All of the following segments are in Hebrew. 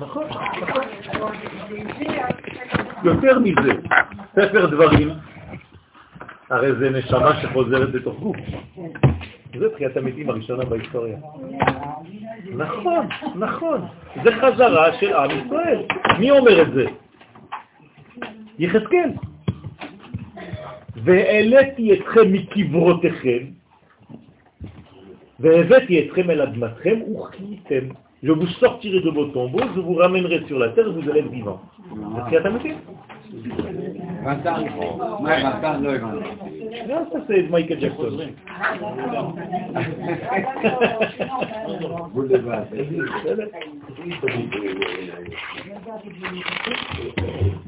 נכון, נכון. יותר מזה, ספר דברים, הרי זה נשמה שחוזרת לתוך גוף. זה תחיית המתים הראשונה בהיסטוריה. נכון, נכון. זה חזרה של עם ישראל. מי אומר את זה? יחזקאל. והעליתי אתכם מקברותיכם, והבאתי אתכם אל אדמתכם וחייתם. Je vous sortirai de vos tombeaux, je vous ramènerai sur la terre, vous allez être vivant. זה תחיית המתים. לא, תעשה את מייקל ג'קסון.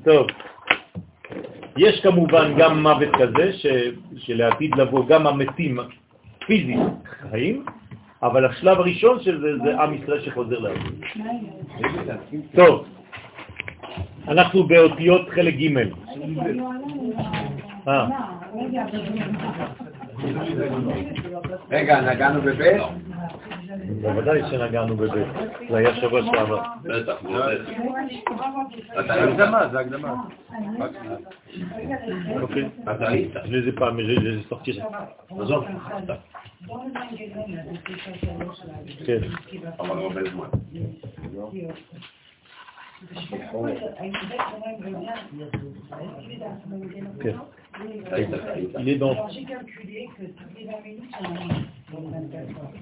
טוב, יש כמובן גם מוות כזה, שלעתיד לבוא גם המתים פיזית חיים, אבל השלב הראשון של זה זה עם ישראל שחוזר לארץ. טוב, אנחנו באותיות חלק ג' אה. רגע, נגענו בבית? בוודאי שנגענו בבית, זה היה שבוע שעבר. בטח, זה הקדמה, זה הקדמה. אוקיי, mais je les ai sortis. עזוב. כן. אבל הרבה זמן. כן. Il est dans... J'ai calculé que toutes les 20 minutes, c'est un minute. Donc 24 heures.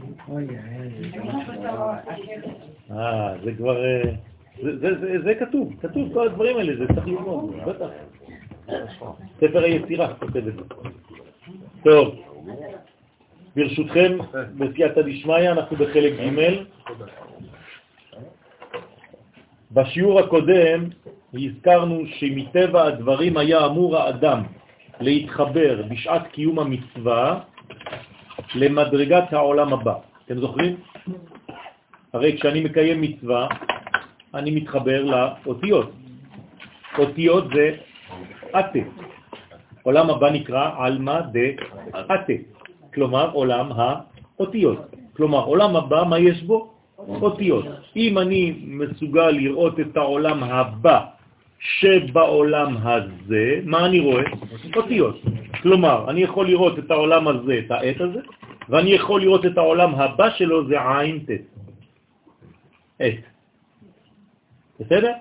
Comment je peux savoir à quelle אה, זה כבר... אה, זה כתוב, כתוב כל הדברים האלה, זה צריך ללמוד, בטח. ספר היצירה כותב את זה. טוב, ברשותכם, בסייעתא דשמיא, אנחנו בחלק ג' בשיעור הקודם הזכרנו שמטבע הדברים היה אמור האדם להתחבר בשעת קיום המצווה למדרגת העולם הבא. אתם זוכרים? הרי כשאני מקיים מצווה, אני מתחבר לאותיות. אותיות זה אטה. עולם הבא נקרא עלמא דאטה, כלומר עולם האותיות. כלומר עולם הבא, מה יש בו? אותיות. אם אני מסוגל לראות את העולם הבא שבעולם הזה, מה אני רואה? אותיות. כלומר, אני יכול לראות את העולם הזה, את העת הזה, ואני יכול לראות את העולם הבא שלו, זה עין תת. עת. בסדר?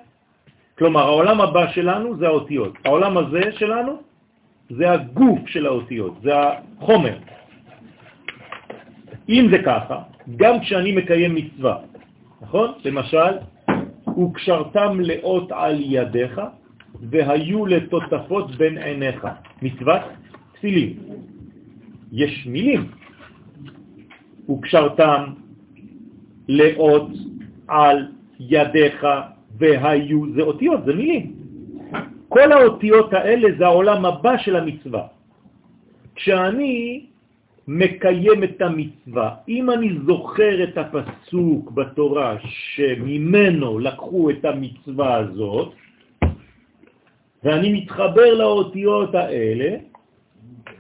כלומר, העולם הבא שלנו זה האותיות. העולם הזה שלנו זה הגוף של האותיות, זה החומר. אם זה ככה, גם כשאני מקיים מצווה, נכון? למשל, וקשרתם לאות על ידיך והיו לטוטפות בין עיניך. מצוות תפילים. יש מילים. וקשרתם לאות על ידיך והיו, זה אותיות, זה מילים. כל האותיות האלה זה העולם הבא של המצווה. כשאני מקיים את המצווה, אם אני זוכר את הפסוק בתורה שממנו לקחו את המצווה הזאת, ואני מתחבר לאותיות האלה,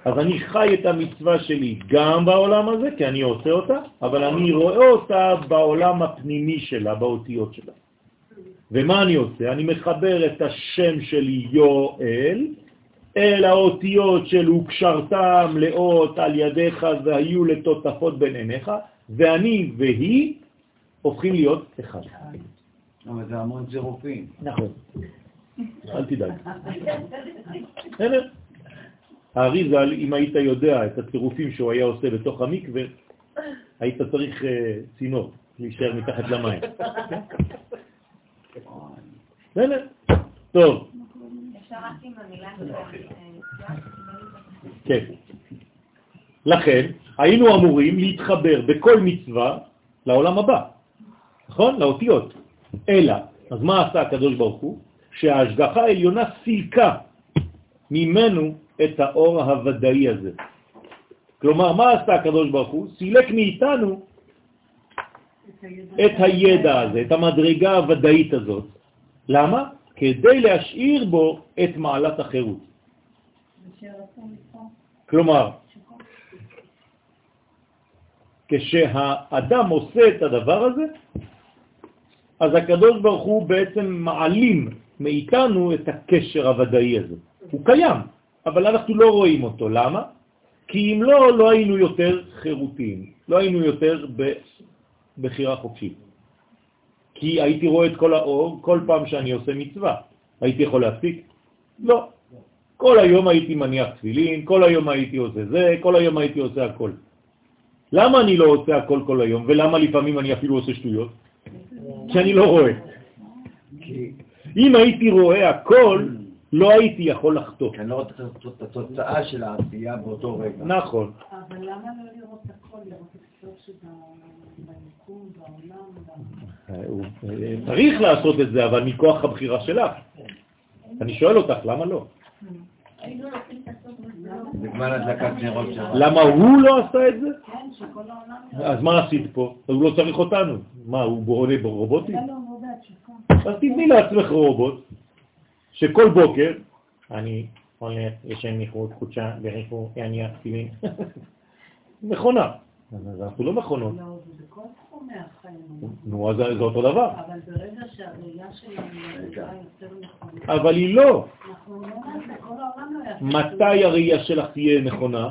אז אני חי את המצווה שלי גם בעולם הזה, כי אני עושה אותה, אבל אני רואה אותה בעולם הפנימי שלה, באותיות שלה. ומה אני עושה? אני מחבר את השם שלי יואל אל האותיות של וקשרתם לאות על ידיך והיו לטוטפות בין עיניך, ואני והיא הופכים להיות אחד. אבל זה המון צירופים. נכון. אל תדאג. בסדר? האריזל, אם היית יודע את הצירופים שהוא היה עושה בתוך המקווה, היית צריך אה, צינור להישאר מתחת למים. בסדר? טוב. אפשר רק עם המילה כן. לכן, היינו אמורים להתחבר בכל מצווה לעולם הבא, נכון? לאותיות. אלא, אז מה עשה הקדוש ברוך הוא? שההשגחה העליונה סילקה ממנו את האור הוודאי הזה. כלומר, מה עשה הקדוש ברוך הוא? סילק מאיתנו את הידע הזה, את המדרגה הוודאית הזאת. למה? כדי להשאיר בו את מעלת החירות. כלומר, כשהאדם עושה את הדבר הזה, אז הקדוש ברוך הוא בעצם מעלים מאיתנו את הקשר הוודאי הזה. הוא קיים, אבל אנחנו לא רואים אותו. למה? כי אם לא, לא היינו יותר חירותיים, לא היינו יותר בבחירה חופשית. כי הייתי רואה את כל האור כל פעם שאני עושה מצווה. הייתי יכול להפסיק? לא. כל היום הייתי מניח תפילין, כל היום הייתי עושה זה, כל היום הייתי עושה הכל. למה אני לא עושה הכל כל היום, ולמה לפעמים אני אפילו עושה שטויות? כי אני לא רואה. אם הייתי רואה הכל, לא הייתי יכול לחטוא. אני לא רוצה את התוצאה של העשייה באותו רגע. נכון. אבל למה לא לראות הכל, לראות את הסוף שביקום, בעולם? אה, צריך לעשות את זה, אבל מכוח הבחירה שלך. אני שואל אותך, למה לא? למה הוא לא עשה את זה? אז מה עשית פה? הוא לא צריך אותנו. מה, הוא בורא ברובוטים? לא, הוא. אז תבני לעצמך רובוט, שכל בוקר אני הולך, ישן מחוץ, חודשה, בריחו, יניח, תפילין. מכונה. אז אנחנו לא מכונות. לא, זה בכל תחומי החיים. נו, אז זה אותו דבר. אבל ברגע שהראייה שלנו נהייתה יותר נכונה, אבל היא לא. אנחנו לא לא. מתי הראייה שלך תהיה נכונה?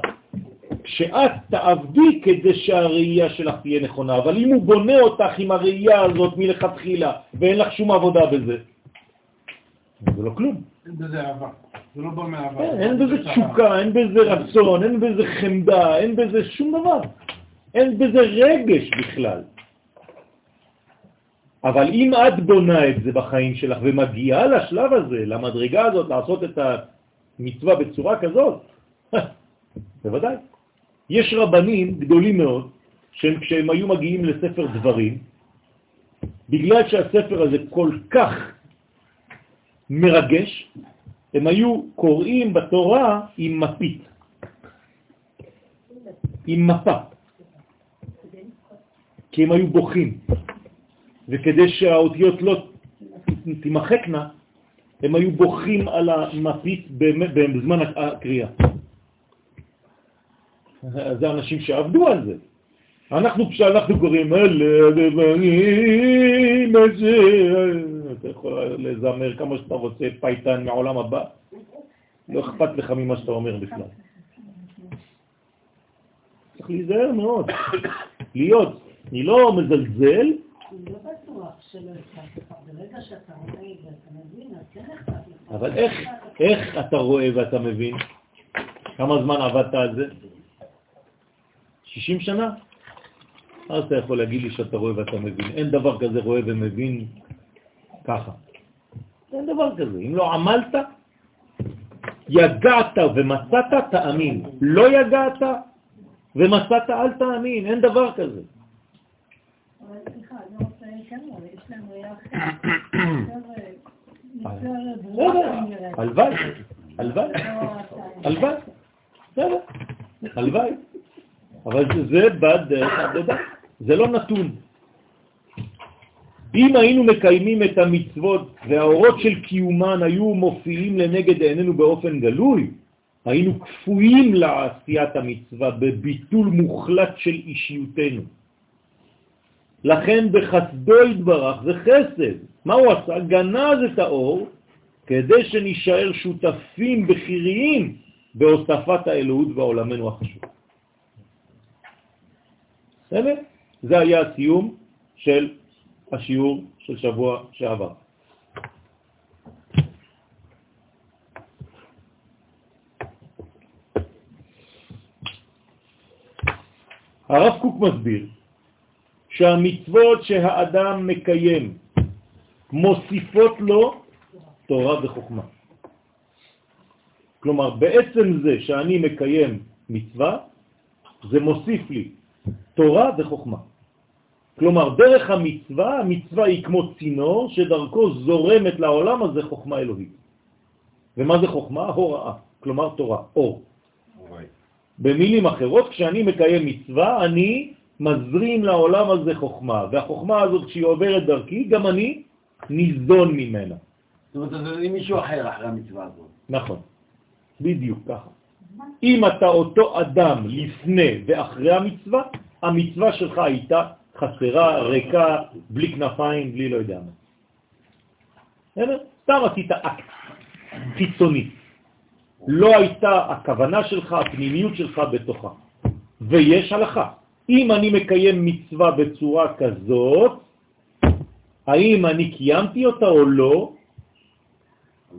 כשאת תעבדי כדי שהראייה שלך תהיה נכונה, אבל אם הוא בונה אותך עם הראייה הזאת מלכתחילה ואין לך שום עבודה בזה, זה לא כלום. אין בזה אהבה. זה לא בא מאהבה. אין, אין בזה תשוקה, אין בזה רצון, אין בזה חמדה, אין בזה שום דבר. אין בזה רגש בכלל. אבל אם את בונה את זה בחיים שלך ומגיעה לשלב הזה, למדרגה הזאת, לעשות את המצווה בצורה כזאת, בוודאי. יש רבנים גדולים מאוד, שהם כשהם היו מגיעים לספר דברים, בגלל שהספר הזה כל כך מרגש, הם היו קוראים בתורה עם מפית, עם מפה, כי הם היו בוכים, וכדי שהאותיות לא תימחקנה, הם היו בוכים על המפית בזמן הקריאה. זה אנשים שעבדו על זה. אנחנו, כשאנחנו קוראים אלה דברים, אתה יכול לזמר כמה שאתה רוצה, פייטן מעולם הבא, לא אכפת לך ממה שאתה אומר בכלל. צריך להיזהר מאוד, להיות. אני לא מזלזל. לא בטוח שלא אכפת לך. ברגע שאתה רואה ואתה מבין, אז כן אכפת לך. אבל איך, איך אתה רואה ואתה מבין? כמה זמן עבדת על זה? 60 שנה? אז אתה יכול להגיד לי שאתה רואה ואתה מבין. אין דבר כזה רואה ומבין ככה. אין דבר כזה. אם לא עמלת, יגעת ומצאת, תאמין. לא יגעת ומצאת, אל תאמין. אין דבר כזה. הלוואי, הלוואי. אבל זה- זה בדרך עבודה, זה לא נתון. אם היינו מקיימים את המצוות והאורות של קיומן היו מופיעים לנגד עינינו באופן גלוי, היינו כפויים לעשיית המצווה בביטול מוחלט של אישיותנו. לכן בחסדו התברך זה חסד. מה הוא עשה? גנז את האור כדי שנשאר שותפים בחיריים בהוספת האלוהות בעולמנו החשוב. בסדר? זה היה הסיום של השיעור של שבוע שעבר. הרב קוק מסביר שהמצוות שהאדם מקיים מוסיפות לו תורה וחוכמה. כלומר, בעצם זה שאני מקיים מצווה, זה מוסיף לי תורה וחוכמה. כלומר, דרך המצווה, המצווה היא כמו צינור שדרכו זורמת לעולם הזה חוכמה אלוהית. ומה זה חוכמה? הוראה, כלומר תורה, אור. במילים אחרות, כשאני מקיים מצווה, אני מזרים לעולם הזה חוכמה, והחוכמה הזאת, כשהיא עוברת דרכי, גם אני ניזון ממנה. זאת אומרת, זה מישהו אחר אחרי המצווה הזאת. נכון, בדיוק ככה. אם אתה אותו אדם לפני ואחרי המצווה, המצווה שלך הייתה חסרה, ריקה, בלי כנפיים, בלי לא יודע מה. בסדר? סתם עשית אקט חיצוני. לא הייתה הכוונה שלך, הפנימיות שלך בתוכה. ויש הלכה. אם אני מקיים מצווה בצורה כזאת, האם אני קיימתי אותה או לא?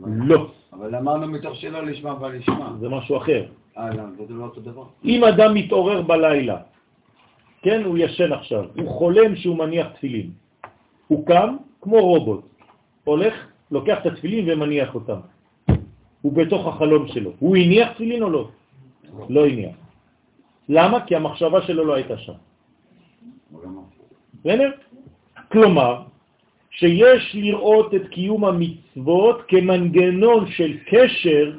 לא. אבל אמרנו מתוך שלא לשמה ולשמה. זה משהו אחר. אה, למה? זה לא אותו דבר. אם אדם מתעורר בלילה, כן, הוא ישן עכשיו, הוא חולם שהוא מניח תפילין. הוא קם כמו רובוט, הולך, לוקח את התפילין ומניח אותם. הוא בתוך החלום שלו. הוא הניח תפילין או לא? לא הניח. למה? כי המחשבה שלו לא הייתה שם. בסדר? כלומר, שיש לראות את קיום המצוות כמנגנון של קשר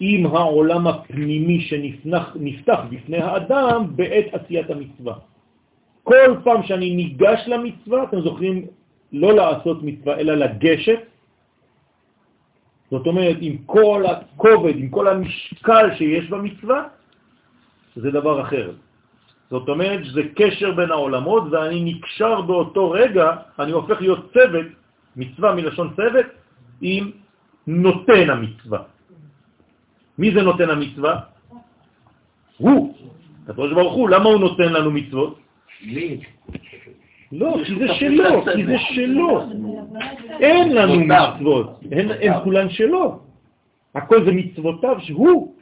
עם העולם הפנימי שנפתח בפני האדם בעת עשיית המצווה. כל פעם שאני ניגש למצווה, אתם זוכרים לא לעשות מצווה, אלא לגשת, זאת אומרת, עם כל הכובד, עם כל המשקל שיש במצווה, זה דבר אחר. זאת אומרת שזה קשר בין העולמות, ואני נקשר באותו רגע, אני הופך להיות צוות, מצווה מלשון צוות, עם נותן המצווה. מי זה נותן המצווה? הוא, הקדוש ברוך הוא. למה הוא נותן לנו מצוות? לא, כי זה שלו, כי זה שלו. אין לנו מצוות, הן כולן שלו. הכל זה מצוותיו שהוא,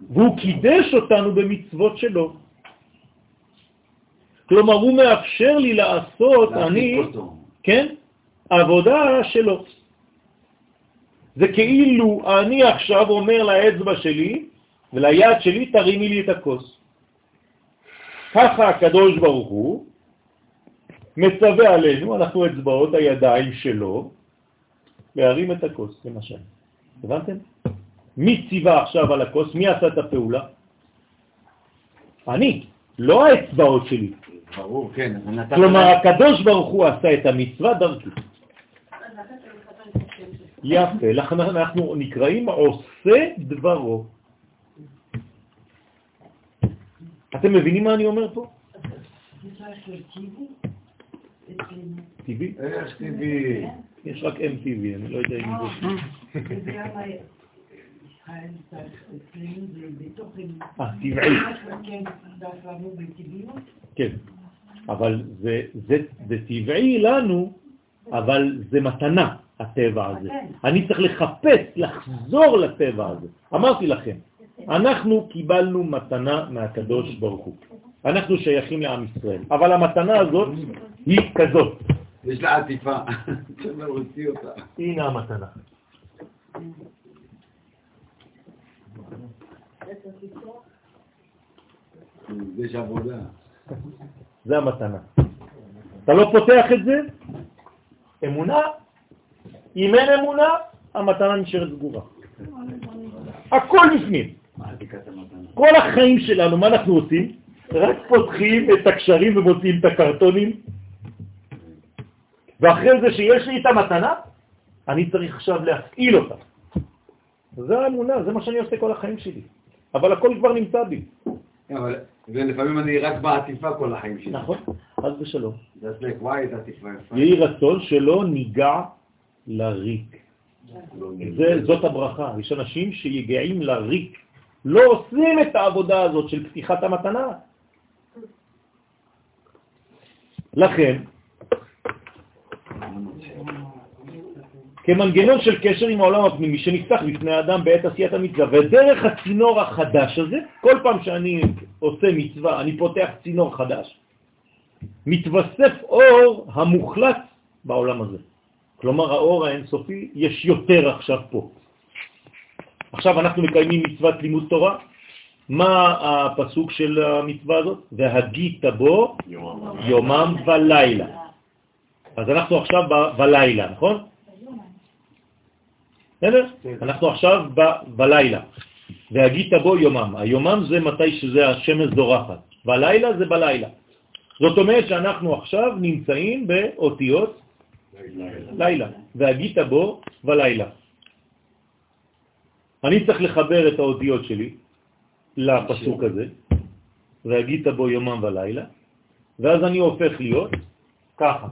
והוא קידש אותנו במצוות שלו. כלומר, הוא מאפשר לי לעשות, אני, כן, עבודה שלו. זה כאילו אני עכשיו אומר לאצבע שלי וליד שלי, תרימי לי את הכוס. ככה הקדוש ברוך הוא מצווה עלינו, אנחנו אצבעות הידיים שלו, להרים את הכוס, למשל. הבנתם? מי ציווה עכשיו על הכוס? מי עשה את הפעולה? אני, לא האצבעות שלי. ברור, כן. כלומר, הקדוש ברוך הוא עשה את המצווה דרכי. יפה, לכן אנחנו נקראים עושה דברו. אתם מבינים מה אני אומר פה? טבעי? איך טבעי? יש רק MTV, אני לא יודע אם זה... אה, טבעי. כן, אבל זה, זה, זה טבעי לנו, אבל זה מתנה, הטבע הזה. אני צריך לחפש, לחזור לטבע הזה. אמרתי לכם, אנחנו קיבלנו מתנה מהקדוש ברוך הוא. אנחנו שייכים לעם ישראל, אבל המתנה הזאת היא כזאת. יש לה עטיפה, אותה. הנה המתנה. יש עבודה. זה המתנה. אתה לא פותח את זה, אמונה, אם אין אמונה, המתנה נשארת סגורה. הכל בפנים. כל החיים שלנו, מה אנחנו עושים? רק פותחים את הקשרים ומוציאים את הקרטונים, ואחרי זה שיש לי את המתנה, אני צריך עכשיו להפעיל אותה. זה האמונה, זה מה שאני עושה כל החיים שלי. אבל הכל כבר נמצא בי. אבל ולפעמים אני רק בעטיפה כל החיים שלי. נכון, חס ושלום. זה like, וואי, איזה עטיפה יפה. יהי רצון שלא ניגע לריק. זה, זאת הברכה. יש אנשים שיגעים לריק, לא עושים את העבודה הזאת של פתיחת המתנה. לכן, כמנגנון של קשר עם העולם הפנימי שנפתח בפני האדם בעת עשיית המצווה. ודרך הצינור החדש הזה, כל פעם שאני עושה מצווה, אני פותח צינור חדש, מתווסף אור המוחלט בעולם הזה. כלומר, האור האינסופי, יש יותר עכשיו פה. עכשיו אנחנו מקיימים מצוות לימוד תורה. מה הפסוק של המצווה הזאת? והגית בו יומם ולילה. אז אנחנו עכשיו בלילה, נכון? בסדר? אנחנו עכשיו ב- בלילה. והגית בו יומם. היומם זה מתי שזה השמש זורחת, והלילה זה בלילה. זאת אומרת שאנחנו עכשיו נמצאים באותיות לילה, והגית בו בלילה. אני צריך לחבר את האותיות שלי לפסוק הזה, והגית בו יומם ולילה, ואז אני הופך להיות ככה.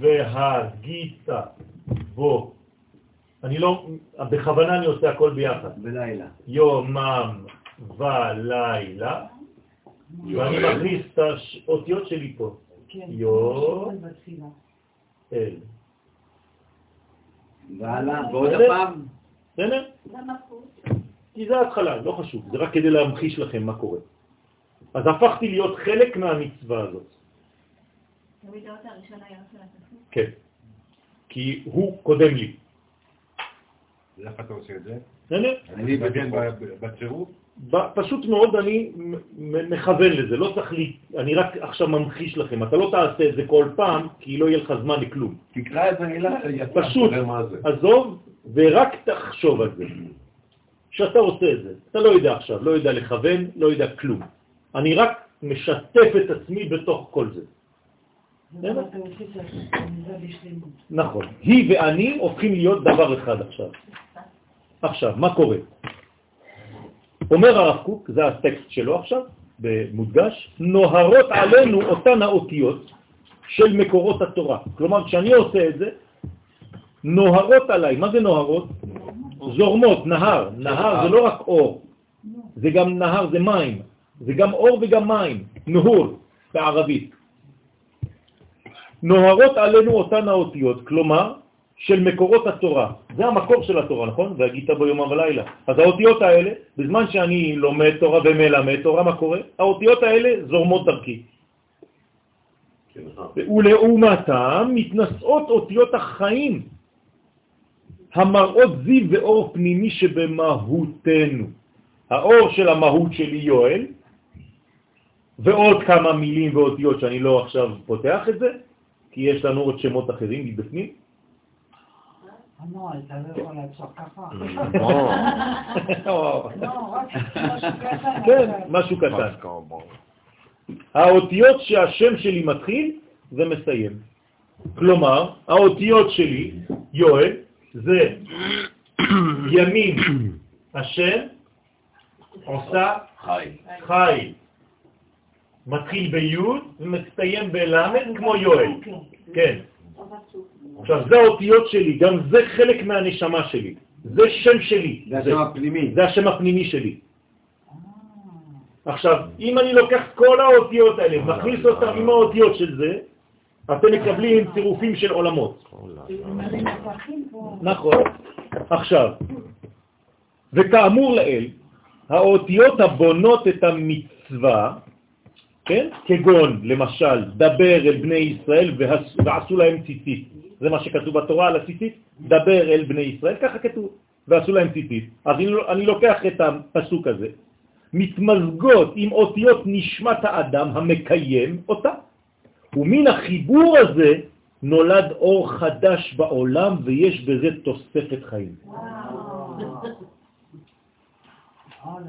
והגיתה בו. אני לא, בכוונה אני עושה הכל ביחד. בלילה. יומם ולילה, ואני מכניס את האותיות שלי פה. כן, יו-. אל. והלאה, ועוד? הפעם. בסדר? כי זה ההתחלה, לא חשוב, זה רק כדי להמחיש לכם מה קורה. אז הפכתי להיות חלק מהמצווה הזאת, תמיד האות הראשון היה של הפסוק. כן. כי הוא קודם לי. איך אתה עושה את זה? אני מגן. בצירוף? פשוט מאוד אני מכוון לזה, לא צריך לי, אני רק עכשיו ממחיש לכם, אתה לא תעשה את זה כל פעם, כי לא יהיה לך זמן לכלום. תקרא את המילה. פשוט, תראה מה זה. עזוב, ורק תחשוב על זה. שאתה עושה את זה, אתה לא יודע עכשיו, לא יודע לכוון, לא יודע כלום. אני רק משתף את עצמי בתוך כל זה. וגם אתה עושה את המילה בשלמות. נכון. היא ואני הופכים להיות דבר אחד עכשיו. עכשיו, מה קורה? אומר הרב קוק, זה הטקסט שלו עכשיו, במודגש, נוהרות עלינו אותן האותיות של מקורות התורה. כלומר, כשאני עושה את זה, נוהרות עליי. מה זה נוהרות? זורמות, נהר. נהר זה לא רק אור, זה גם נהר, זה מים. זה גם אור וגם מים. נהור בערבית. נוהרות עלינו אותן האותיות, כלומר, של מקורות התורה. זה המקור של התורה, נכון? והגית בו יומם ולילה. אז האותיות האלה, בזמן שאני לומד תורה ומלמד תורה, מה קורה? האותיות האלה זורמות דרכי. ולעומתם מתנשאות אותיות החיים, המראות זיו ואור פנימי שבמהותנו. האור של המהות שלי יואל, ועוד כמה מילים ואותיות שאני לא עכשיו פותח את זה, כי יש לנו עוד שמות אחרים מבפנים. אתה לא לא, משהו קטן. כן, משהו קטן. האותיות שהשם שלי מתחיל ומסיים. כלומר, האותיות שלי, יואל, זה ימין השם עושה חי. חי. מתחיל ביוד ומסתיים בלמד כמו יואל. כן. עכשיו, זה האותיות שלי, גם זה חלק מהנשמה שלי. זה שם שלי. זה השם הפנימי. זה השם הפנימי שלי. עכשיו, אם אני לוקח כל האותיות האלה, מכניס אותם עם האותיות של זה, אתם מקבלים צירופים של עולמות. נכון. עכשיו, וכאמור לאל, האותיות הבונות את המצווה, כן? כגון, למשל, דבר אל בני ישראל ועשו להם ציצית. זה מה שכתוב בתורה על הציצית, דבר אל בני ישראל, ככה כתוב, ועשו להם ציצית. אז אני, אני לוקח את הפסוק הזה, מתמזגות עם אותיות נשמת האדם המקיים אותה, ומן החיבור הזה נולד אור חדש בעולם ויש בזה תוספת חיים.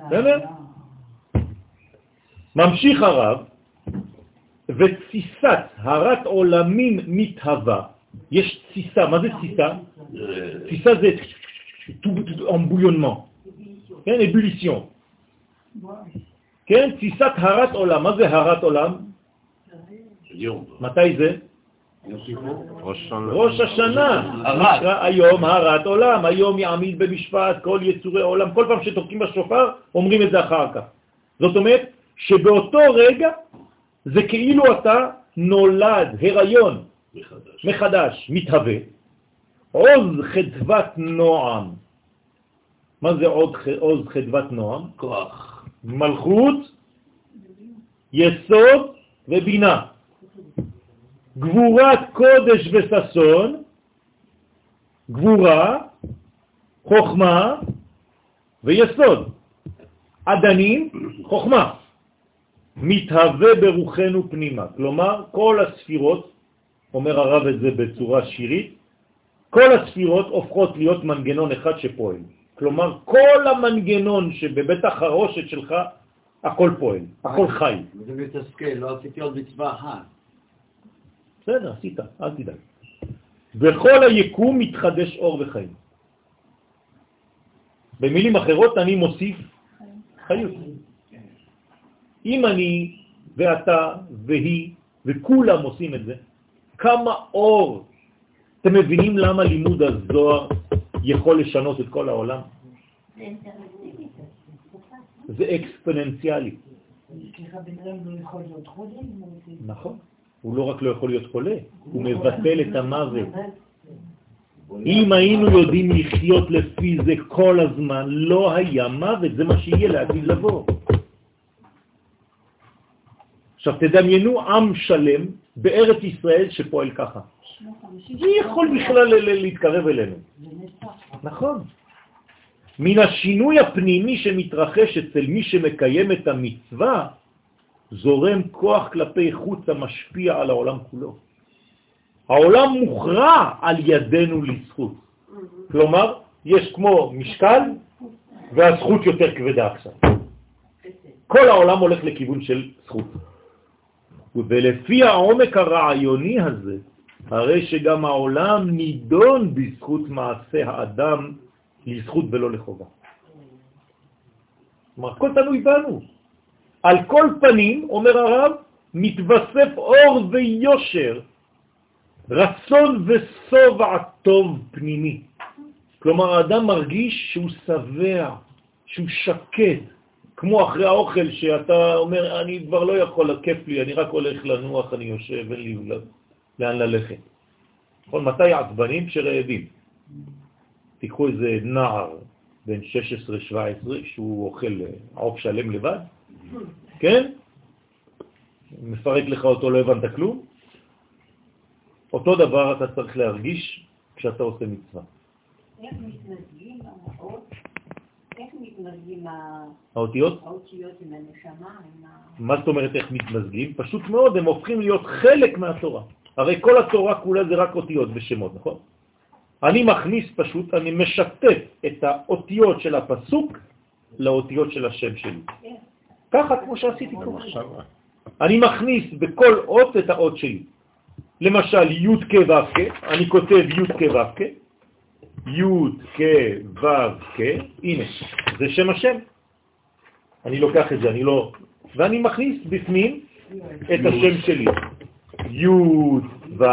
בסדר? ממשיך הרב, ותסיסת הרת עולמים מתהווה. יש תסיסה, מה זה תסיסה? תסיסה זה אמבויונמן, כן, אבוליציון. כן, תסיסת הרת עולם. מה זה הרת עולם? מתי זה? ראש השנה. היום הרת עולם, היום יעמיד במשפט כל יצורי עולם. כל פעם שתוקעים בשופר, אומרים את זה אחר כך. זאת אומרת שבאותו רגע זה כאילו אתה נולד, הריון, מחדש, מתהווה. עוז חדוות נועם. מה זה עוד עוז חדוות נועם? כוח. מלכות, יסוד ובינה. גבורת קודש וששון, גבורה, חוכמה ויסוד. עדנים, חוכמה. מתהווה ברוחנו פנימה. כלומר, כל הספירות, אומר הרב את זה בצורה שירית, כל הספירות הופכות להיות מנגנון אחד שפועל. כלומר, כל המנגנון שבבית החרושת שלך, הכל פועל, הכל חי. זה מתסכל, לא עשיתי עוד מצווה אחת. בסדר, עשית, אל תדאג. בכל היקום מתחדש אור וחיים. במילים אחרות אני מוסיף חיות. אם אני ואתה והיא, וכולם עושים את זה, כמה אור. אתם מבינים למה לימוד הזוהר יכול לשנות את כל העולם? זה אקספוננציאלי. לא. נכון. הוא לא רק לא יכול להיות חולה, הוא מבטל את המוות. אם היינו יודעים לחיות לפי זה כל הזמן, לא היה מוות, זה מה שיהיה לעתיד לבוא. עכשיו תדמיינו עם שלם בארץ ישראל שפועל ככה. מי יכול בכלל להתקרב אלינו? נכון. מן השינוי הפנימי שמתרחש אצל מי שמקיים את המצווה, זורם כוח כלפי חוץ המשפיע על העולם כולו. העולם מוכרע על ידינו לזכות. כלומר, יש כמו משקל והזכות יותר כבדה עכשיו. כל העולם הולך לכיוון של זכות. ולפי העומק הרעיוני הזה, הרי שגם העולם נידון בזכות מעשה האדם לזכות ולא לחובה. כלומר, הכל תלוי בנו. על כל פנים, אומר הרב, מתווסף אור ויושר, רצון וסובע טוב פנימי. כלומר, האדם מרגיש שהוא שבע, שהוא שקט, כמו אחרי האוכל שאתה אומר, אני כבר לא יכול, כיף לי, אני רק הולך לנוח, אני יושב, אין לי לאן ללכת. נכון, מתי עצבנים? כשרעבים. תיקחו איזה נער בן 16-17 שהוא אוכל עוף שלם לבד, כן? מפרק לך אותו, לא הבנת כלום. אותו דבר אתה צריך להרגיש כשאתה עושה מצווה. איך מתמזגים האות? איך מתמזגים האותיות? האותיות עם הנשמה? עם ה... מה זאת אומרת איך מתמזגים? פשוט מאוד, הם הופכים להיות חלק מהתורה. הרי כל התורה כולה זה רק אותיות ושמות, נכון? אני מכניס פשוט, אני משתף את האותיות של הפסוק לאותיות של השם שלי. ככה כמו שעשיתי פה. אני מכניס בכל אות את האות שלי. למשל י' כ' ו' כ', אני כותב י' כ' ו' כ', י' כ' ו' כ', הנה, זה שם השם. אני לוקח את זה, אני לא... ואני מכניס בפנים את השם שלי. י' ו'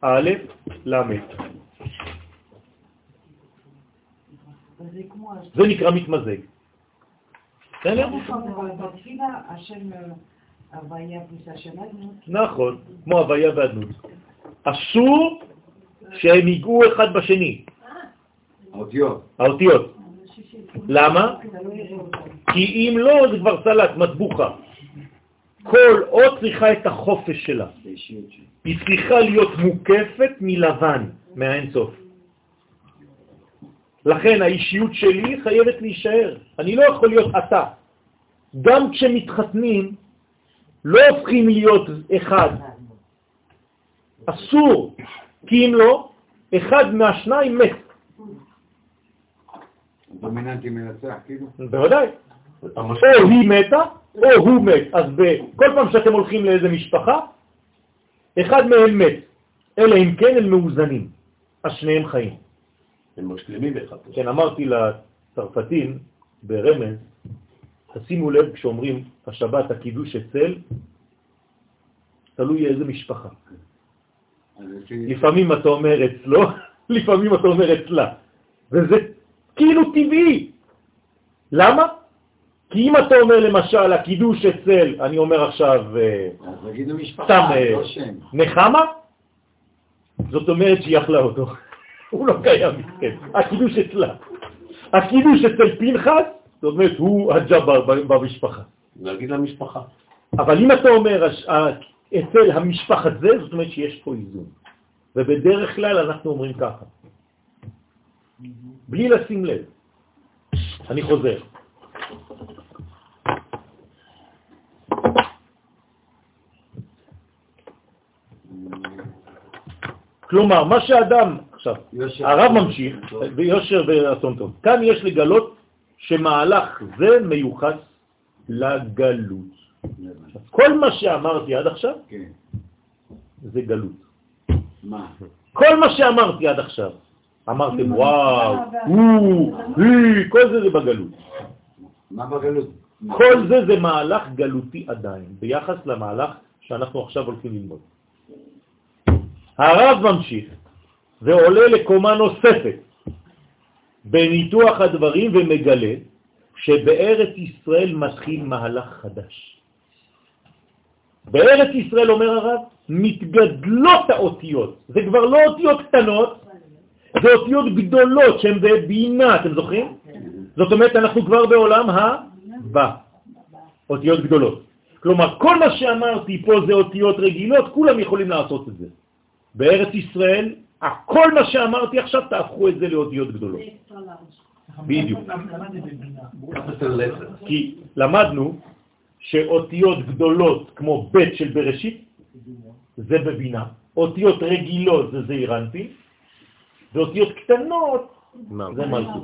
א' ל'. זה נקרא מתמזג. נכון, כמו הוויה והדנות. אסור שהם ייגעו אחד בשני, האותיות. למה? כי אם לא, זה כבר סלט, מטבוחה. כל אות צריכה את החופש שלה. היא צריכה להיות מוקפת מלבן, מהאינסוף. לכן האישיות שלי חייבת להישאר. אני לא יכול להיות אתה. גם כשמתחתנים, לא הופכים להיות אחד. אסור, כי אם לא, אחד מהשניים מת. דומיננטי מנצח, כאילו. בוודאי. או היא מתה, או הוא מת. אז כל פעם שאתם הולכים לאיזה משפחה, אחד מהם מת. אלא אם כן הם מאוזנים, אז שניהם חיים. הם משלימים אחד. כן, אמרתי לצרפתים ברמז, תשימו לב כשאומרים השבת הקידוש אצל, תלוי איזה משפחה. לפעמים אתה אומר אצלו, לפעמים אתה אומר אצלה. וזה כאילו טבעי. למה? כי אם אתה אומר למשל הקידוש אצל, אני אומר עכשיו אה, סתם אה, לא. נחמה, זאת אומרת שהיא אכלה אותו. הוא לא קיים מסכן, הקידוש אצלה. הקידוש אצל פנחס, זאת אומרת הוא הג'בר ב- במשפחה. להגיד למשפחה. אבל אם אתה אומר אצל המשפחת זה, זאת אומרת שיש פה איזון. ובדרך כלל אנחנו אומרים ככה, בלי לשים לב. אני חוזר. כלומר, מה שאדם, עכשיו, יושר. הרב ממשיך, ביושר ורצון טוב. כאן יש לגלות שמהלך זה מיוחס לגלות. כל מה שאמרתי עד עכשיו כן. זה גלות. מה? כל מה שאמרתי עד עכשיו, אמרתם וואו, הוא, היא, כל זה זה בגלות. מה בגלות? כל זה זה מהלך גלותי עדיין, ביחס למהלך שאנחנו עכשיו הולכים ללמוד. הרב ממשיך ועולה לקומה נוספת בניתוח הדברים ומגלה שבארץ ישראל מתחיל מהלך חדש. בארץ ישראל, אומר הרב, מתגדלות האותיות. זה כבר לא אותיות קטנות, זה אותיות גדולות שהן בבינה, אתם זוכרים? זאת אומרת, אנחנו כבר בעולם הבא, אותיות גדולות. כלומר, כל מה שאמרתי פה זה אותיות רגילות, כולם יכולים לעשות את זה. בארץ ישראל, כל מה שאמרתי עכשיו, תהפכו את זה לאותיות גדולות. בדיוק. כי למדנו שאותיות גדולות כמו ב' של בראשית, זה בבינה, אותיות רגילות זה זעיר אנפין, ואותיות קטנות זה מלכות.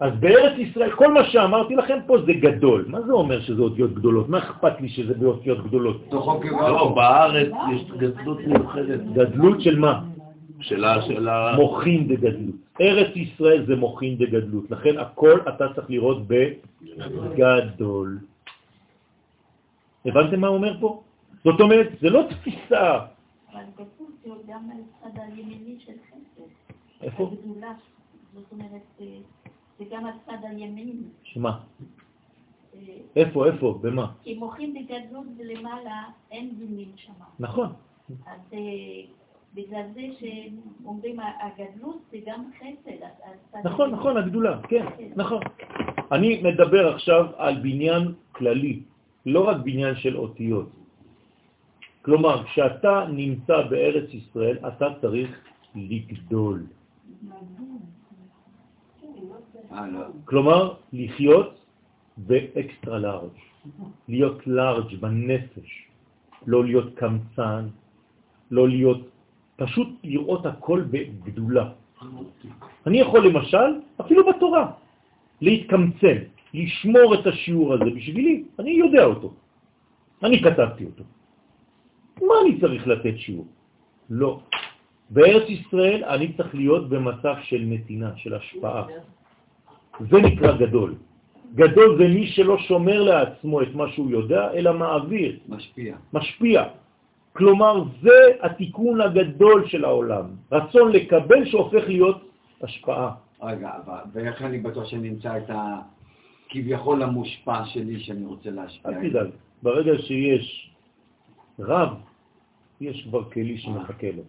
אז בארץ ישראל, כל מה שאמרתי לכם פה זה גדול. מה זה אומר שזה אותיות גדולות? מה אכפת לי שזה באותיות גדולות? לא, בארץ יש גדלות מיוחדת. גדלות של מה? של ה... מוכין דגדלות. ארץ ישראל זה מוכין דגדלות, לכן הכל אתה צריך לראות בגדול. הבנתם מה הוא אומר פה? זאת אומרת, זה לא תפיסה. אבל כתוב זה גם על הצד הימני של. איפה? זאת אומרת, אה, זה גם הצד הימני. שמה? אה, איפה, איפה, במה? כי מוחים בגדלות ולמעלה אין דינים שם. נכון. אז אה, בגלל זה שאומרים הגדלות זה גם חסד. נכון. נכון, הגדולה, כן, נכון. אני מדבר עכשיו על בניין כללי, לא רק בניין של אותיות. כלומר, כשאתה נמצא בארץ ישראל, אתה צריך לגדול. כלומר, לחיות באקסטרה לארג', להיות לארג' בנפש, לא להיות קמצן, לא להיות, פשוט לראות הכל בגדולה. אני יכול למשל, אפילו בתורה, להתקמצן, לשמור את השיעור הזה בשבילי, אני יודע אותו, אני כתבתי אותו. מה אני צריך לתת שיעור? לא. בארץ ישראל אני צריך להיות במצב של נתינה, של השפעה. זה נקרא גדול. גדול זה מי שלא שומר לעצמו את מה שהוא יודע, אלא מעביר, משפיע. משפיע. כלומר, זה התיקון הגדול של העולם. רצון לקבל שהופך להיות השפעה. רגע, אבל ואיך אני בטוח שאני אמצא את ה... כביכול המושפע שלי שאני רוצה להשפיע. אל תדאג, ברגע שיש רב, יש כבר כלי שמחכה לו.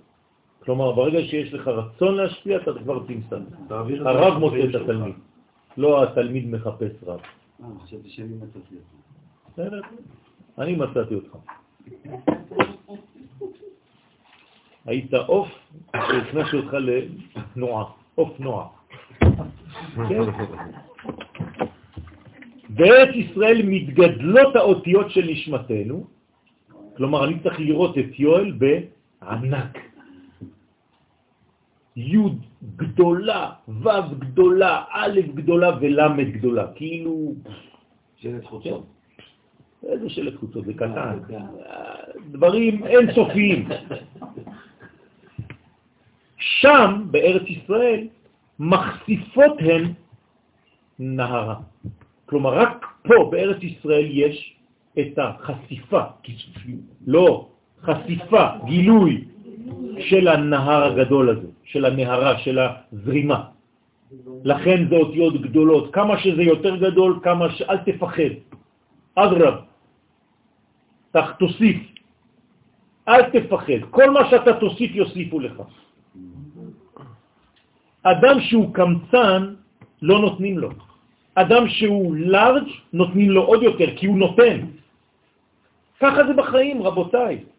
כלומר, ברגע שיש לך רצון להשפיע, אתה כבר תמצא. הרב מוצא את. התלמיד, לא התלמיד מחפש רב. אה, חשבתי שאני מצאתי. בסדר? אני מצאתי אותך. היית עוף שהכנסתי אותך לתנועה, עוף נועה. כן? בארץ ישראל מתגדלות האותיות של נשמתנו, כלומר אני צריך לראות את יואל בענק. י' גדולה, ו' גדולה, א' גדולה ול' גדולה, כאילו, שלט חוצות. איזה שלט חוצות, זה קטן. אה, דברים אינסופיים. שם, בארץ ישראל, מחשיפות הן נהרה. כלומר, רק פה, בארץ ישראל, יש את החשיפה, לא, חשיפה, גילוי של הנהר הגדול הזה, של הנהרה, של הזרימה. לכן זה אותיות גדולות. כמה שזה יותר גדול, כמה ש... אל תפחד. אדרב, תוסיף. אל תפחד. כל מה שאתה תוסיף יוסיפו לך. אדם שהוא קמצן, לא נותנים לו. אדם שהוא לארג' נותנים לו עוד יותר, כי הוא נותן. ככה זה בחיים, רבותיי.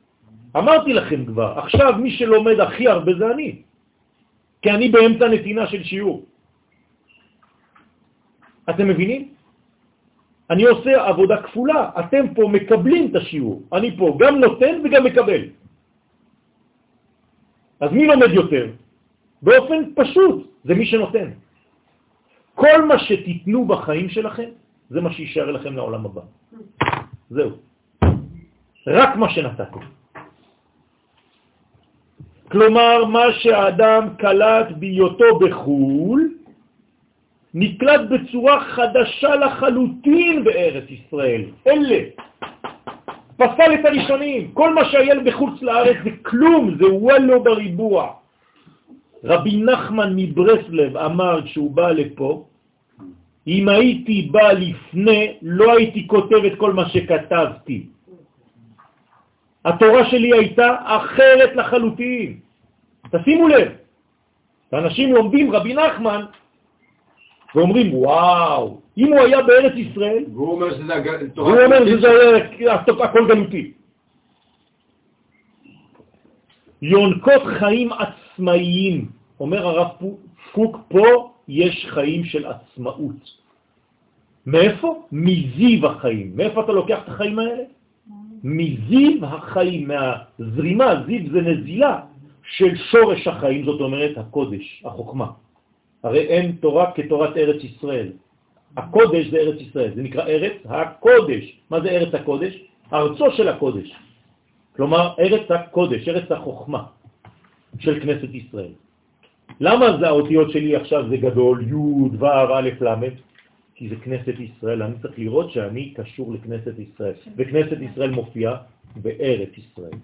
אמרתי לכם כבר, עכשיו מי שלומד הכי הרבה זה אני, כי אני באמצע נתינה של שיעור. אתם מבינים? אני עושה עבודה כפולה, אתם פה מקבלים את השיעור, אני פה גם נותן וגם מקבל. אז מי לומד יותר? באופן פשוט, זה מי שנותן. כל מה שתיתנו בחיים שלכם, זה מה שישאר לכם לעולם הבא. זהו. רק מה שנתתם. כלומר, מה שהאדם קלט בהיותו בחו"ל, נקלט בצורה חדשה לחלוטין בארץ ישראל. אלה. פסל את הראשונים. כל מה שהיה בחוץ לארץ זה כלום, זה וולו בריבוע. רבי נחמן מברסלב אמר כשהוא בא לפה, אם הייתי בא לפני, לא הייתי כותב את כל מה שכתבתי. התורה שלי הייתה אחרת לחלוטין. תשימו לב, אנשים לומדים רבי נחמן ואומרים, וואו, אם הוא היה בארץ ישראל, והוא אומר שזה. הוא אומר שזה היה הכל גלותי. יונקות חיים עצמאיים, אומר הרב קוק, פה יש חיים של עצמאות. מאיפה? מזיו החיים. מאיפה אתה לוקח את החיים האלה? מזיו החיים, מהזרימה, זיו זה נזילה של שורש החיים, זאת אומרת הקודש, החוכמה. הרי אין תורה כתורת ארץ ישראל. הקודש זה ארץ ישראל, זה נקרא ארץ הקודש. מה זה ארץ הקודש? ארצו של הקודש. כלומר, ארץ הקודש, ארץ החוכמה של כנסת ישראל. למה זה האותיות שלי עכשיו זה גדול, י' ו' א' ל'? כי זה כנסת ישראל, אני צריך לראות שאני קשור לכנסת ישראל, וכנסת ישראל מופיעה בארץ ישראל.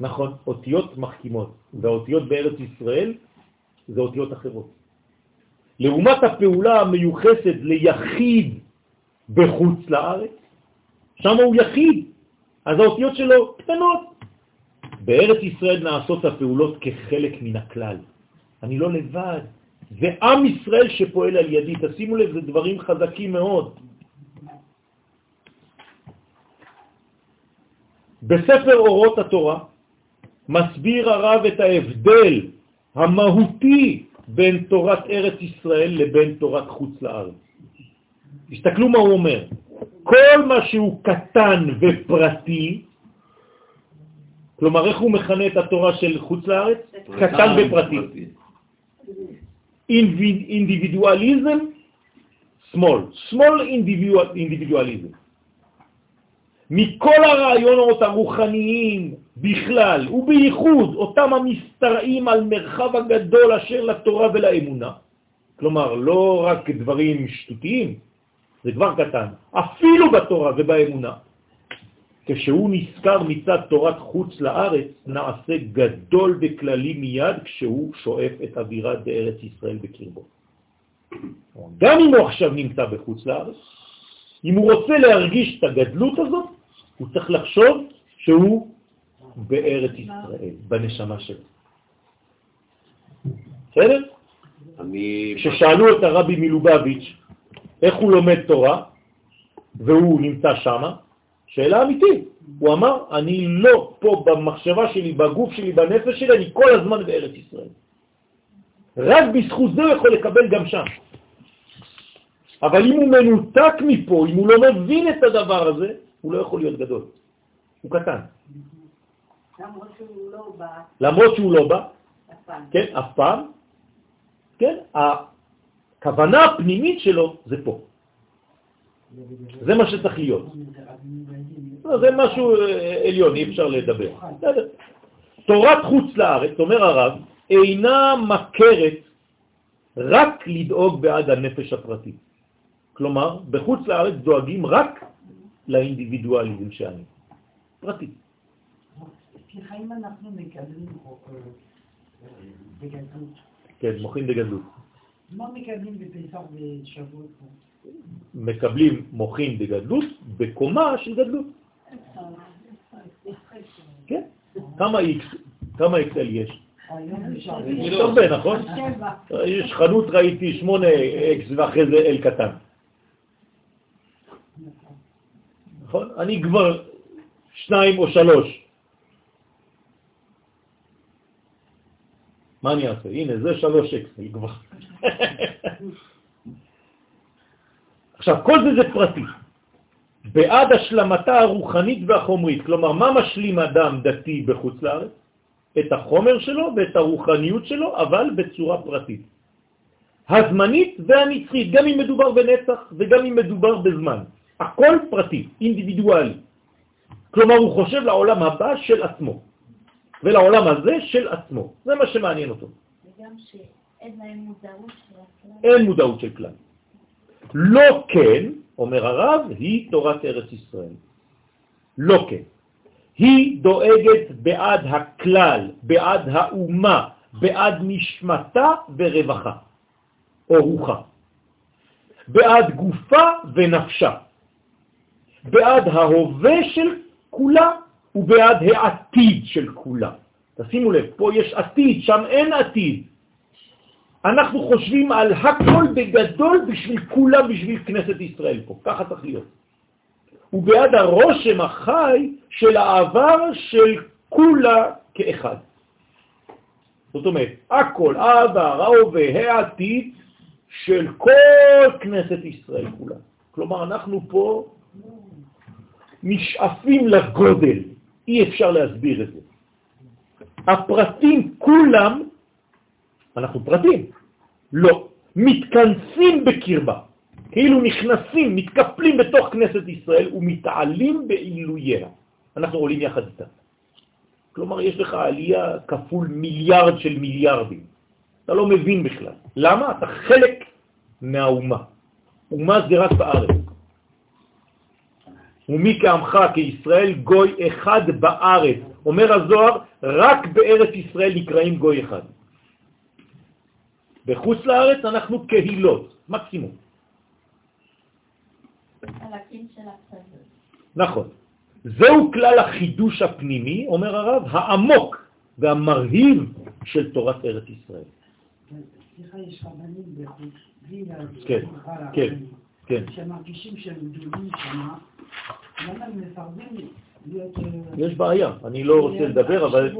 נכון, אותיות מחכימות, והאותיות בארץ ישראל זה אותיות אחרות. לעומת הפעולה המיוחסת ליחיד בחוץ לארץ, שם הוא יחיד, אז האותיות שלו קטנות. בארץ ישראל נעשות הפעולות כחלק מן הכלל. אני לא לבד, זה עם ישראל שפועל על ידי. תשימו לב, זה דברים חזקים מאוד. בספר אורות התורה מסביר הרב את ההבדל המהותי בין תורת ארץ ישראל לבין תורת חוץ לארץ. תסתכלו מה הוא אומר. כל מה שהוא קטן ופרטי, כלומר איך הוא מכנה את התורה של חוץ לארץ? קטן ופרטי. אינדיבידואליזם, שמאל. שמאל אינדיבידואליזם. מכל הרעיונות הרוחניים בכלל, ובייחוד אותם המסתרעים על מרחב הגדול אשר לתורה ולאמונה, כלומר, לא רק דברים שטותיים, זה כבר קטן, אפילו בתורה ובאמונה. כשהוא נזכר מצד תורת חוץ לארץ, נעשה גדול וכללי מיד כשהוא שואף את אווירת בארץ ישראל בקרבו. גם אם הוא עכשיו נמצא בחוץ לארץ, אם הוא רוצה להרגיש את הגדלות הזאת, הוא צריך לחשוב שהוא בארץ ישראל, בנשמה שלו. בסדר? אני... כששאלו את הרבי מלובביץ' איך הוא לומד תורה, והוא נמצא שם, שאלה אמיתית. הוא אמר, אני לא פה במחשבה שלי, בגוף שלי, בנפש שלי, אני כל הזמן בארץ ישראל. רק בזכות זה הוא יכול לקבל גם שם. אבל אם הוא מנותק מפה, אם הוא לא מבין את הדבר הזה, הוא לא יכול להיות גדול. הוא קטן. למרות שהוא לא בא למרות שהוא לא בא, אף פעם. כן, אף פעם, כן, הכוונה הפנימית שלו זה פה. זה מה שצריך להיות. לא, זה משהו אה, עליון, אי אפשר לדבר. תורת חוץ לארץ, אומר הרב, אינה מכרת רק לדאוג בעד הנפש הפרטית. כלומר, בחוץ לארץ דואגים רק לאינדיבידואליזם שאני. פרטי. סליחה אם אנחנו מקבלים אה, בגדלות. כן, מוחין בגדלות. מה מקבלים בפסח ושבועות? מקבלים מוחין בגדלות בקומה של גדלות. כן. כמה איקס, כמה אקסל יש? יש הרבה, נכון? יש חנות, ראיתי שמונה אקס ואחרי זה אל קטן. נכון? אני כבר שניים או שלוש. מה אני אעשה? הנה, זה שלוש אקסל כבר. עכשיו, כל זה זה פרטי. בעד השלמתה הרוחנית והחומרית. כלומר, מה משלים אדם דתי בחוץ לארץ? את החומר שלו ואת הרוחניות שלו, אבל בצורה פרטית. הזמנית והנצחית, גם אם מדובר בנצח וגם אם מדובר בזמן. הכל פרטי, אינדיבידואלי. כלומר, הוא חושב לעולם הבא של עצמו, ולעולם הזה של עצמו. זה מה שמעניין אותו. וגם שאין להם מודעות של הכלל. אין מודעות של כלל. לא כן, אומר הרב, היא תורת ארץ ישראל. לא כן. היא דואגת בעד הכלל, בעד האומה, בעד נשמתה ורווחה, או רוחה. בעד גופה ונפשה. בעד ההווה של כולה ובעד העתיד של כולה. תשימו לב, פה יש עתיד, שם אין עתיד. אנחנו חושבים על הכל בגדול בשביל כולה, בשביל כנסת ישראל פה. ככה צריך להיות. ובעד הרושם החי של העבר של כולה כאחד. זאת אומרת, הכל, העבר, ההווה, העתיד של כל כנסת ישראל כולה. כלומר, אנחנו פה נשאפים לגודל, אי אפשר להסביר את זה. הפרטים כולם, אנחנו פרטים, לא, מתכנסים בקרבה, כאילו נכנסים, מתקפלים בתוך כנסת ישראל ומתעלים בעילוייה. אנחנו עולים יחד איתה. כלומר, יש לך עלייה כפול מיליארד של מיליארדים. אתה לא מבין בכלל. למה? אתה חלק מהאומה. אומה זה רק בארץ. ומי כעמך כישראל גוי אחד בארץ. אומר הזוהר, רק בארץ ישראל נקראים גוי אחד. בחוץ לארץ אנחנו קהילות, מקסימום. נכון. זהו כלל החידוש הפנימי, אומר הרב, העמוק והמרהיב של תורת ארץ ישראל. סליחה, יש רבנים בחוץ, בלי להגיד, כן, כן, כן. שמרגישים שהם גדולים שמה, למה הם מפרדים יש בעיה, אני לא רוצה לדבר, אבל...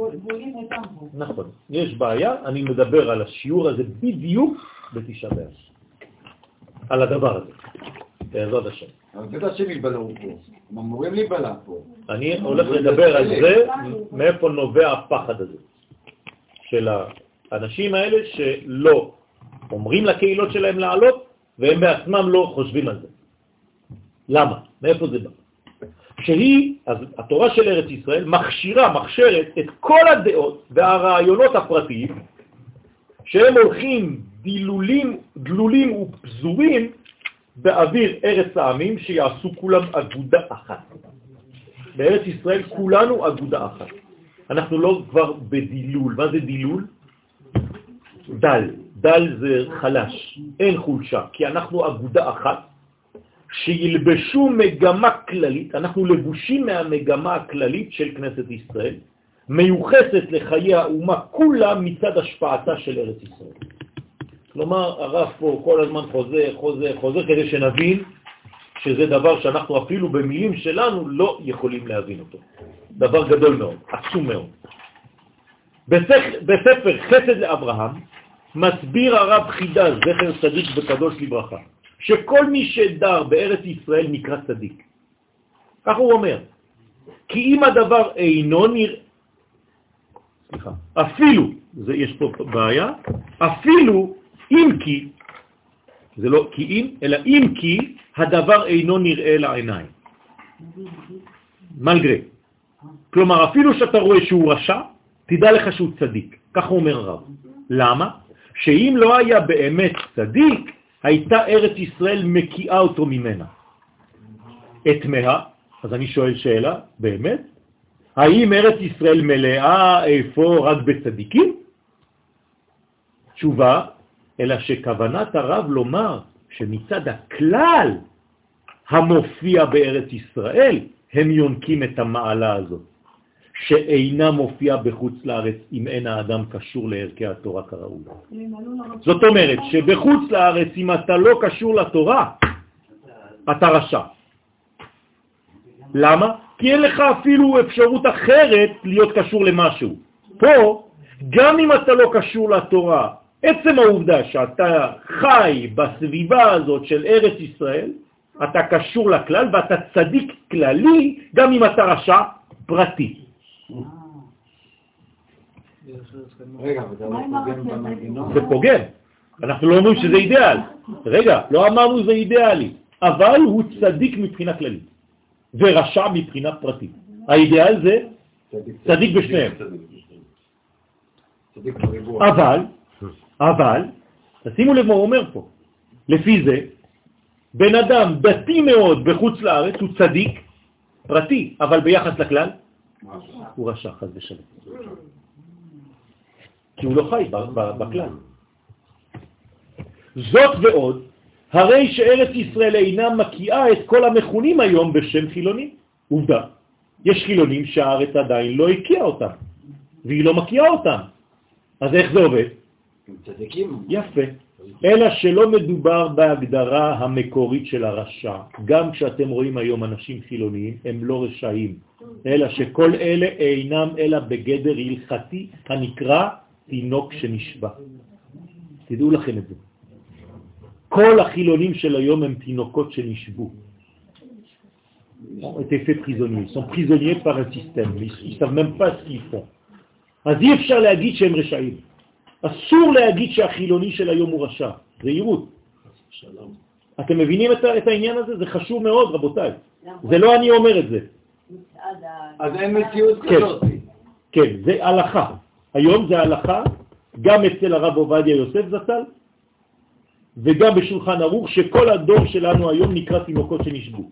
נכון, יש בעיה, אני מדבר על השיעור הזה בדיוק בתשעה באב. על הדבר הזה, בעזרת השם. אבל אתה יודע שהם יתבלעו פה. הם אמורים להיבלע פה. אני הולך לדבר על זה, מאיפה נובע הפחד הזה, של האנשים האלה שלא אומרים לקהילות שלהם לעלות, והם בעצמם לא חושבים על זה. למה? מאיפה זה בא? שהיא, אז התורה של ארץ ישראל, מכשירה, מכשירת את כל הדעות והרעיונות הפרטיים, שהם הולכים דילולים, דלולים ופזורים באוויר ארץ העמים, שיעשו כולם אגודה אחת. בארץ ישראל כולנו אגודה אחת. אנחנו לא כבר בדילול. מה זה דילול? דל. דל זה חלש, אין חולשה, כי אנחנו אגודה אחת, שילבשו מגמה כללית, אנחנו לבושים מהמגמה הכללית של כנסת ישראל, מיוחסת לחיי האומה כולה מצד השפעתה של ארץ ישראל. כלומר, הרב פה כל הזמן חוזר, חוזר, חוזר, כדי שנבין שזה דבר שאנחנו אפילו במילים שלנו לא יכולים להבין אותו. דבר גדול מאוד, עצום מאוד. בספר, חסד לאברהם מסביר הרב חידה, זכר צדיק וקדוש לברכה, שכל מי שדר בארץ ישראל נקרא צדיק. כך הוא אומר. כי אם הדבר אינו נראה, סליחה, אפילו, זה, יש פה בעיה, אפילו אם כי, זה לא כי אם, אלא אם כי הדבר אינו נראה לעיניים. מלגרי. כלומר, אפילו שאתה רואה שהוא רשע, תדע לך שהוא צדיק. כך אומר הרב. למה? שאם לא היה באמת צדיק, הייתה ארץ ישראל מקיאה אותו ממנה. את מאה, אז אני שואל שאלה, באמת? האם ארץ ישראל מלאה איפה רק בצדיקים? תשובה, אלא שכוונת הרב לומר שמצד הכלל המופיע בארץ ישראל, הם יונקים את המעלה הזאת, שאינה מופיעה בחוץ לארץ אם אין האדם קשור לערכי התורה כראוי. זאת אומרת שבחוץ לארץ, אם אתה לא קשור לתורה, אתה רשע. למה? כי אין לך אפילו אפשרות אחרת להיות קשור למשהו. פה, גם אם אתה לא קשור לתורה, עצם העובדה שאתה חי בסביבה הזאת של ארץ ישראל, אתה קשור לכלל ואתה צדיק כללי, גם אם אתה רשע פרטי. רגע, זה לא פוגם. זה פוגם. אנחנו לא אומרים שזה אידיאל. רגע, לא אמרנו זה אידיאלי, אבל הוא צדיק מבחינה כללית, ורשע מבחינה פרטית. האידיאל זה צדיק בשניהם. אבל אבל, תשימו לב מה הוא אומר פה, לפי זה, בן אדם דתי מאוד בחוץ לארץ הוא צדיק פרטי, אבל ביחס לכלל הוא רשע, חז ושלום. כי הוא לא חי בכלל. זאת ועוד, הרי שארץ ישראל אינה מקיאה את כל המכונים היום בשם חילונים. עובדה, יש חילונים שהארץ עדיין לא הקיאה אותם, והיא לא מקיאה אותם. אז איך זה עובד? צדיקים. יפה. אלא שלא מדובר בהגדרה המקורית של הרשע. גם כשאתם רואים היום אנשים חילוניים, הם לא רשעים, אלא שכל אלה אינם אלא בגדר הלכתי הנקרא תינוק שנשבע. תדעו לכם את זה. כל החילונים של היום הם תינוקות שנשבו. été faits prisonniers. Ils sont prisonniers par un système. Ils savent même pas ce qu'ils font. אז אי אפשר להגיד שהם רשעים. אסור להגיד שהחילוני של היום הוא רשע. זהירות. אתם מבינים את, את העניין הזה? זה חשוב מאוד, רבותיי. זה לא אני אומר את זה. אז אין מציאות כן. כזאת. כן, זה הלכה. היום זה הלכה, גם אצל הרב עובדיה יוסף זצ"ל, וגם בשולחן ערוך, שכל הדור שלנו היום נקרא תינוקות שנשבו.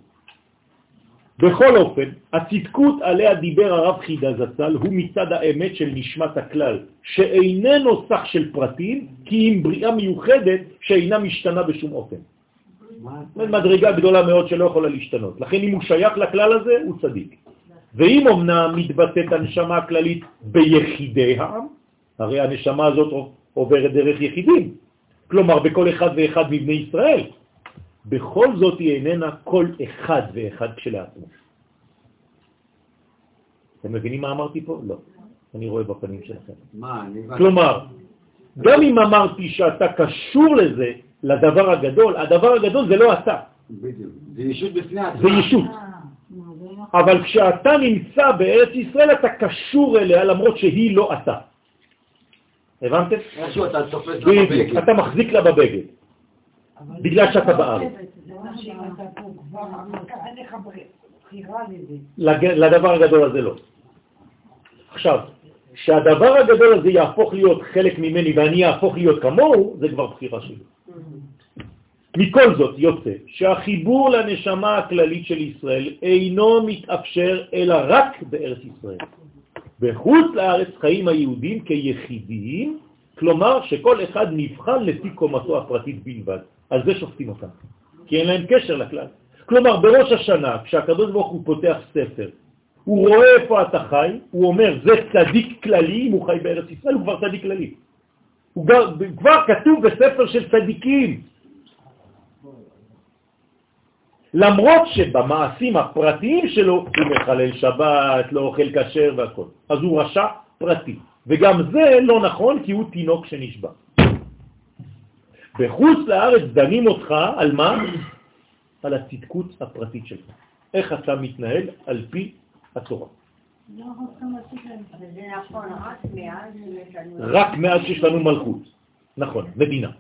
בכל אופן, הצדקות עליה דיבר הרב חידה זצ"ל הוא מצד האמת של נשמת הכלל, שאיננו סך של פרטים, כי אם בריאה מיוחדת שאינה משתנה בשום אופן. זאת מדרגה גדולה מאוד שלא יכולה להשתנות. לכן אם הוא שייך לכלל הזה, הוא צדיק. ואם אמנם מתבטאת הנשמה הכללית ביחידי העם, הרי הנשמה הזאת עוברת דרך יחידים, כלומר בכל אחד ואחד מבני ישראל, בכל זאת היא איננה כל אחד ואחד כשלעצמו. אתם מבינים מה אמרתי פה? לא. אני רואה בפנים שלכם. מה, אני... כלומר, גם אם אמרתי שאתה קשור לזה, לדבר הגדול, הדבר הגדול זה לא אתה, בדיוק. זה ישות בפני עצמה. זה ישות. אה. אבל כשאתה נמצא בארץ ישראל אתה קשור אליה למרות שהיא לא אתה. הבנתם? איכשהו אתה תופס לה בבגד. אתה מחזיק לה בבגד, בגלל שאתה בארץ. בחירה לזה. לג- לדבר הגדול הזה לא. עכשיו, שהדבר הגדול הזה יהפוך להיות חלק ממני ואני יהפוך להיות כמוהו, זה כבר בחירה שלי. מכל זאת יוצא שהחיבור לנשמה הכללית של ישראל אינו מתאפשר אלא רק בארץ ישראל. בחוץ לארץ חיים היהודים כיחידים, כלומר שכל אחד נבחן לפי קומתו הפרטית בלבד. על זה שופטים אותם, כי אין להם קשר לכלל. כלומר, בראש השנה, כשהקדוש ברוך הוא פותח ספר, הוא רואה איפה אתה חי, הוא אומר, זה צדיק כללי, אם הוא חי בארץ ישראל, הוא כבר צדיק כללי. הוא כבר, כבר כתוב בספר של צדיקים. למרות שבמעשים הפרטיים שלו הוא מחלל שבת, לא אוכל כשר והכל. אז הוא רשע פרטי. וגם זה לא נכון כי הוא תינוק שנשבע. בחוץ לארץ דנים אותך על מה? על הצדקות הפרטית שלך. איך אתה מתנהל על פי התורה. לא, נכון רק מאז שיש לנו... מלכות. נכון, מדינה.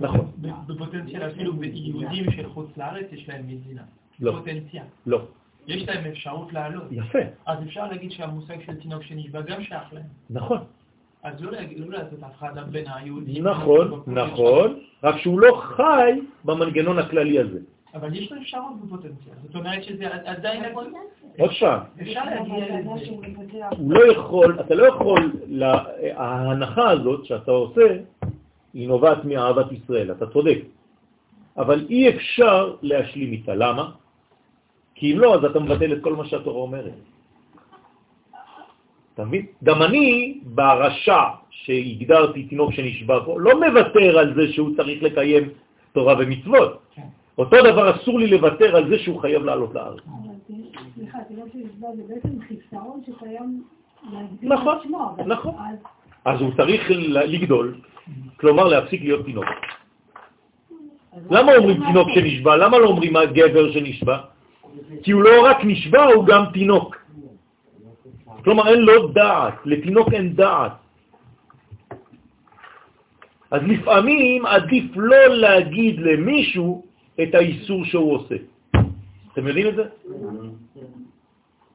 נכון. בפוטנציאל אפילו ביהודים של חוץ לארץ יש להם מדינה. לא. פוטנציאל. לא. יש להם אפשרות לעלות. יפה. אז אפשר להגיד שהמושג של תינוק שנשבע גם שייך להם. נכון. אז לא לא לעשות הפרדה בין היהודים. נכון. נכון, רק שהוא לא חי במנגנון הכללי הזה. אבל יש לו אפשרות בפוטנציאל. זאת אומרת שזה עדיין... עוד פעם, אפשר להגיע לזה. הוא לא יכול, אתה לא יכול, ההנחה הזאת שאתה עושה, היא נובעת מאהבת ישראל, אתה צודק. אבל אי אפשר להשלים איתה. למה? כי אם לא, אז אתה מבטל את כל מה שהתורה אומרת. אתה מבין? גם אני, ברשע שהגדרתי תינוק שנשבע פה, לא מוותר על זה שהוא צריך לקיים תורה ומצוות. כן. אותו דבר אסור לי לוותר על זה שהוא חייב לעלות לארץ. סליחה, תינוק שנשבע זה בעצם חיסרון שקיים להגדיר נכון, נכון. אז- הוא צריך לגדול, כלומר להפסיק להיות תינוק. למה אומרים תינוק שנשבע? למה לא אומרים הגבר שנשבע? כי הוא לא רק נשבע, הוא גם תינוק. כלומר אין לו דעת, לתינוק אין דעת. אז לפעמים עדיף לא להגיד למישהו את האיסור שהוא עושה. אתם יודעים את זה?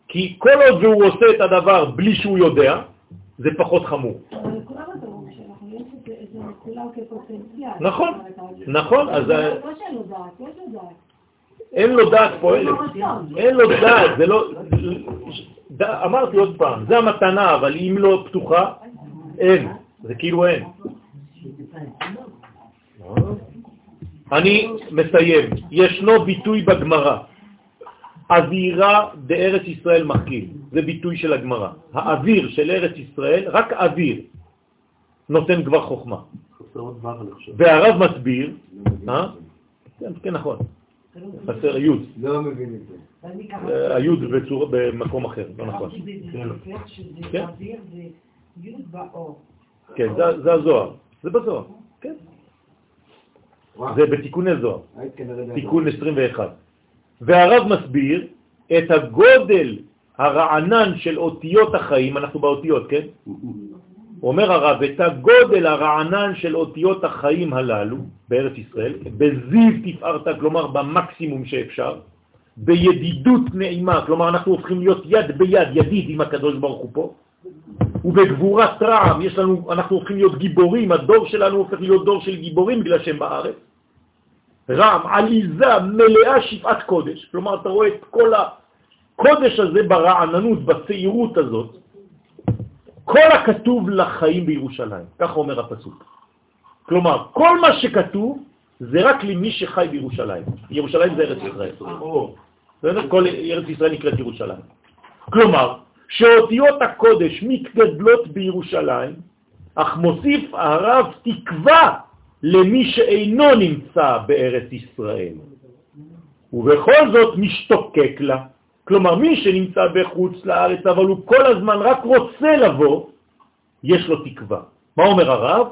כי כל עוד והוא עושה את הדבר בלי שהוא יודע, זה פחות חמור. נכון, נכון, אז לא שאין לו דעת, יש לו דעת. אין לו דעת פועלת. אין לו רצון. אין לו דעת, זה לא... אמרתי עוד פעם, זה המתנה, אבל אם לא פתוחה, אין. זה כאילו אין. אני מסיים. ישנו ביטוי בגמרא, אווירה בארץ ישראל מחכים. זה ביטוי של הגמרא. האוויר של ארץ ישראל, רק אוויר, נותן כבר חוכמה. והרב מסביר, אה? כן, כן, נכון, חסר יוד. לא מבין את זה. אה, היוד במקום אחר, לא נכון. כן. זה באור. כן, זה- הזוהר. זה בזוהר, כן. זה בתיקוני זוהר. תיקון 21. והרב מסביר את הגודל הרענן של אותיות החיים, אנחנו באותיות, כן? אומר הרב, את הגודל הרענן של אותיות החיים הללו בארץ ישראל, בזיו תפארת, כלומר במקסימום שאפשר, בידידות נעימה, כלומר אנחנו הופכים להיות יד ביד, ידיד עם הקדוש ברוך הוא פה, ובגבורת רעם, יש לנו, אנחנו הופכים להיות גיבורים, הדור שלנו הופך להיות דור של גיבורים בגלל שהם בארץ. רעם, עליזה, מלאה שפעת קודש, כלומר אתה רואה את כל הקודש הזה ברעננות, בצעירות הזאת, כל הכתוב לחיים בירושלים, ככה אומר הפסוק. כלומר, כל מה שכתוב זה רק למי שחי בירושלים. ירושלים זה ארץ ישראל. כל ארץ ישראל נקראת ירושלים. כלומר, שאותיות הקודש מתגדלות בירושלים, אך מוסיף הרב תקווה למי שאינו נמצא בארץ ישראל. ובכל זאת משתוקק לה. כלומר, מי שנמצא בחוץ לארץ, אבל הוא כל הזמן רק רוצה לבוא, יש לו תקווה. מה אומר הרב?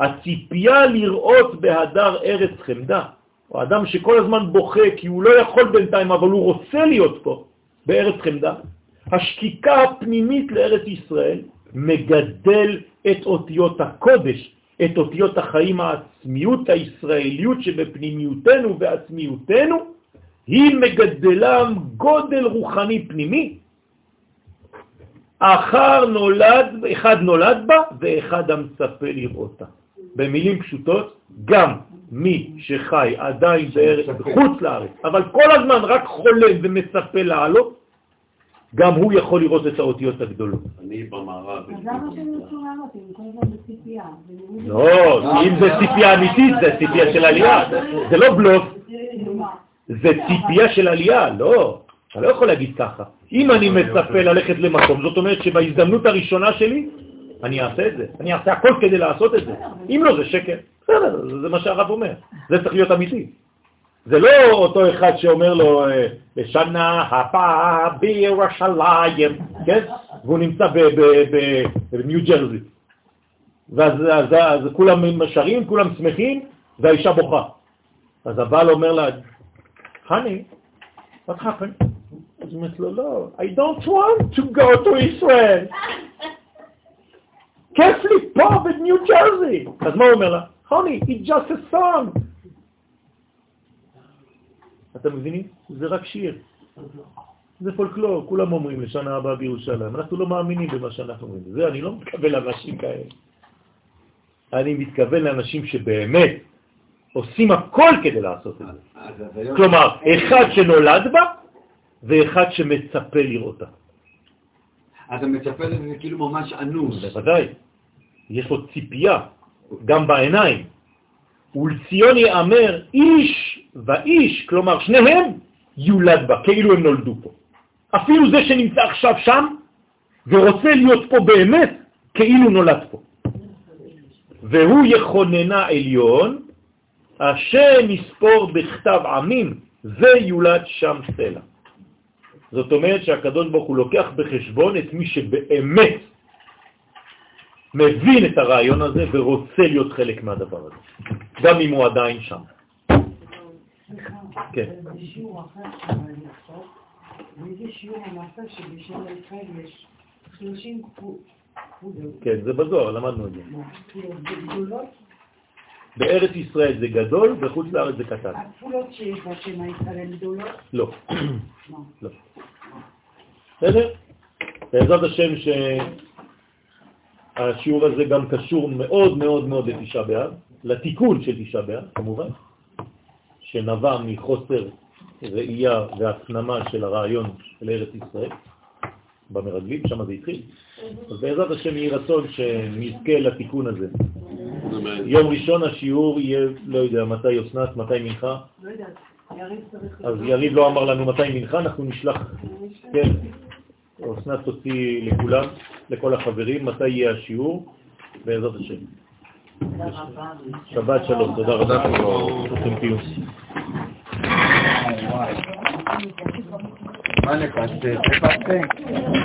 הציפייה לראות בהדר ארץ חמדה. או אדם שכל הזמן בוכה כי הוא לא יכול בינתיים, אבל הוא רוצה להיות פה, בארץ חמדה. השקיקה הפנימית לארץ ישראל מגדל את אותיות הקודש, את אותיות החיים העצמיות, הישראליות שבפנימיותנו ועצמיותנו, היא מגדלם גודל רוחני פנימי. אחר נולד, אחד נולד בה ואחד המצפה לראותה. במילים פשוטות, גם מי שחי עדיין בארץ, בחוץ לארץ, אבל כל הזמן רק חולם ומצפה לעלות, גם הוא יכול לראות את האותיות הגדולות. אני במערב. אז למה שהם ירצו לעלות אם כל הזמן בציפייה? לא, אם זה ציפייה אמיתית, זה ציפייה של עלייה, זה לא בלוף? זה ציפייה של עלייה, לא. אתה לא יכול להגיד ככה. אם אני מצפה ללכת למקום, זאת אומרת שבהזדמנות הראשונה שלי, אני אעשה את זה. אני אעשה הכל כדי לעשות את זה. אם לא, זה שקר. בסדר, זה מה שהרב אומר. זה צריך להיות אמיתי. זה לא אותו אחד שאומר לו, אה, בשנה הבאה בירושלים, כן? והוא נמצא בניו ג'רזי. ואז אז, אז כולם שרים, כולם שמחים, והאישה בוכה. אז הבעל אומר לה, honey, what happened? אז היא אומרת לו, לא, I don't want to go to Israel. כיף לי פה בניו ג'רזי. אז מה הוא אומר לה? honey, it's just a song. אתם מבינים? זה רק שיר. זה פולקלור, כולם אומרים לשנה הבאה בירושלים. אנחנו לא מאמינים במה שאנחנו אומרים. זה, אני לא מתכוון לאנשים כאלה. אני מתכוון לאנשים שבאמת עושים הכל כדי לעשות את זה. אז אז היום... כלומר, אחד שנולד בה ואחד שמצפה לראותה. אתה מצפה לזה זה כאילו ממש אנוס. בוודאי. יש לו ציפייה, גם בעיניים. ולציון יאמר איש ואיש, כלומר שניהם יולד בה, כאילו הם נולדו פה. אפילו זה שנמצא עכשיו שם ורוצה להיות פה באמת, כאילו נולד פה. והוא יכוננה עליון, השם יספור בכתב עמים, ויולד שם סלע. זאת אומרת שהקדוש ברוך הוא לוקח בחשבון את מי שבאמת מבין את הרעיון הזה ורוצה להיות חלק מהדבר הזה, גם אם הוא עדיין שם. כן. זה שיעור אחר שאני לכתוב, וזה שיעור המעשה שבשם ישראל יש 30 כפולות. כן, זה בזוהר, למדנו את זה. בארץ ישראל זה גדול, בחוץ לארץ זה קטן. הכפולות שיש הישראל הן גדולות. לא. לא. לא. בסדר? בעזרת השם שהשיעור הזה גם קשור מאוד מאוד מאוד לתשעה באב, לתיקון של תשעה באב, כמובן, שנבע מחוסר ראייה והפנמה של הרעיון של ארץ ישראל, במרגלים, שם זה התחיל. אז בעזרת השם יהי רצון שנזכה לתיקון הזה. יום ראשון השיעור יהיה, לא יודע, מתי אסנת, מתי מנחה, לא יודעת, יריב צריך... אז יריב לא אמר לנו מתי מנחה, אנחנו נשלח, כן, אסנת תוציא לכולם, לכל החברים, מתי יהיה השיעור, בעזרת השם. שבת שלום, תודה רבה. ברוכים תהיו. מה נפסק? נפסק.